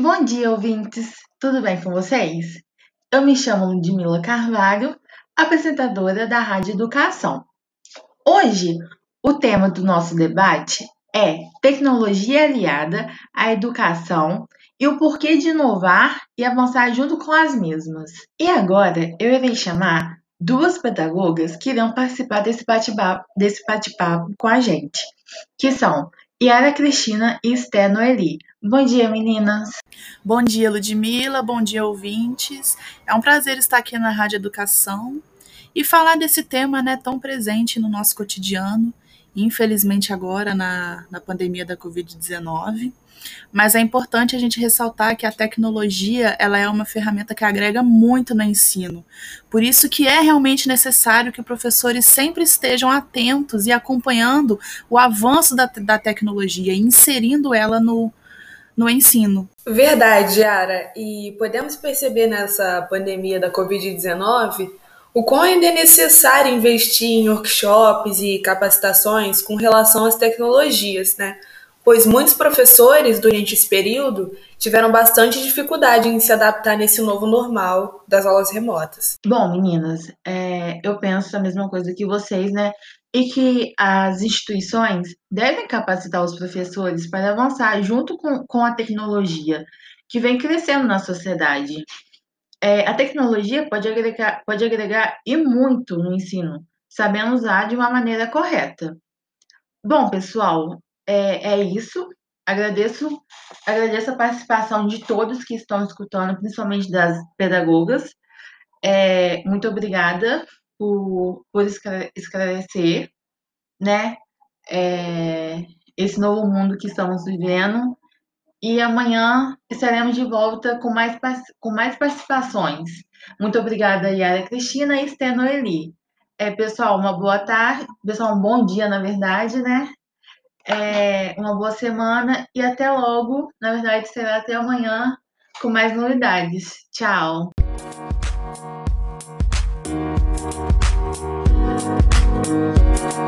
Bom dia, ouvintes! Tudo bem com vocês? Eu me chamo Ludmila Carvalho, apresentadora da Rádio Educação. Hoje, o tema do nosso debate é tecnologia aliada à educação e o porquê de inovar e avançar junto com as mesmas. E agora eu irei chamar duas pedagogas que irão participar desse bate-papo bate com a gente, que são Yara Cristina e Esther Noeli. Bom dia, meninas. Bom dia, Ludmila. Bom dia, ouvintes. É um prazer estar aqui na Rádio Educação e falar desse tema né, tão presente no nosso cotidiano, infelizmente agora na, na pandemia da Covid-19. Mas é importante a gente ressaltar que a tecnologia ela é uma ferramenta que agrega muito no ensino. Por isso que é realmente necessário que professores sempre estejam atentos e acompanhando o avanço da, da tecnologia, inserindo ela no, no ensino. Verdade, Yara. E podemos perceber nessa pandemia da Covid-19 o quão ainda é necessário investir em workshops e capacitações com relação às tecnologias, né? pois muitos professores, durante esse período, tiveram bastante dificuldade em se adaptar nesse novo normal das aulas remotas. Bom, meninas, é, eu penso a mesma coisa que vocês, né? E que as instituições devem capacitar os professores para avançar junto com, com a tecnologia que vem crescendo na sociedade. É, a tecnologia pode agregar, pode agregar e muito no ensino, sabendo usar de uma maneira correta. Bom, pessoal, é, é isso. Agradeço, agradeço a participação de todos que estão escutando, principalmente das pedagogas. É, muito obrigada por, por esclarecer, né, é, esse novo mundo que estamos vivendo. E amanhã estaremos de volta com mais, com mais participações. Muito obrigada, Yara Cristina e Steno Eli. É, pessoal, uma boa tarde, pessoal, um bom dia, na verdade, né? é, uma boa semana e até logo. Na verdade, será até amanhã com mais novidades. Tchau! Thank